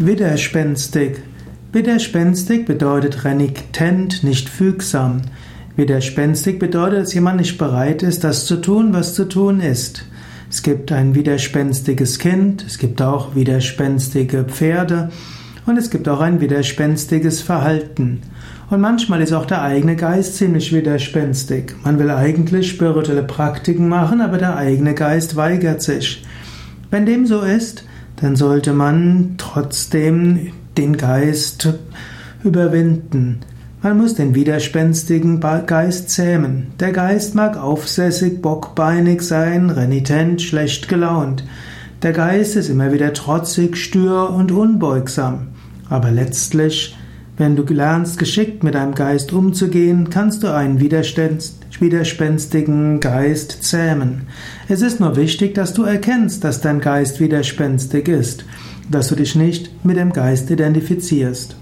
Widerspenstig. Widerspenstig bedeutet renitent, nicht fügsam. Widerspenstig bedeutet, dass jemand nicht bereit ist, das zu tun, was zu tun ist. Es gibt ein widerspenstiges Kind, es gibt auch widerspenstige Pferde und es gibt auch ein widerspenstiges Verhalten. Und manchmal ist auch der eigene Geist ziemlich widerspenstig. Man will eigentlich spirituelle Praktiken machen, aber der eigene Geist weigert sich. Wenn dem so ist, dann sollte man trotzdem den Geist überwinden. Man muss den widerspenstigen Geist zähmen. Der Geist mag aufsässig, bockbeinig sein, renitent, schlecht gelaunt. Der Geist ist immer wieder trotzig, stür und unbeugsam. Aber letztlich, wenn du lernst, geschickt mit deinem Geist umzugehen, kannst du einen widerspenstigen Geist zähmen. Es ist nur wichtig, dass du erkennst, dass dein Geist widerspenstig ist, dass du dich nicht mit dem Geist identifizierst.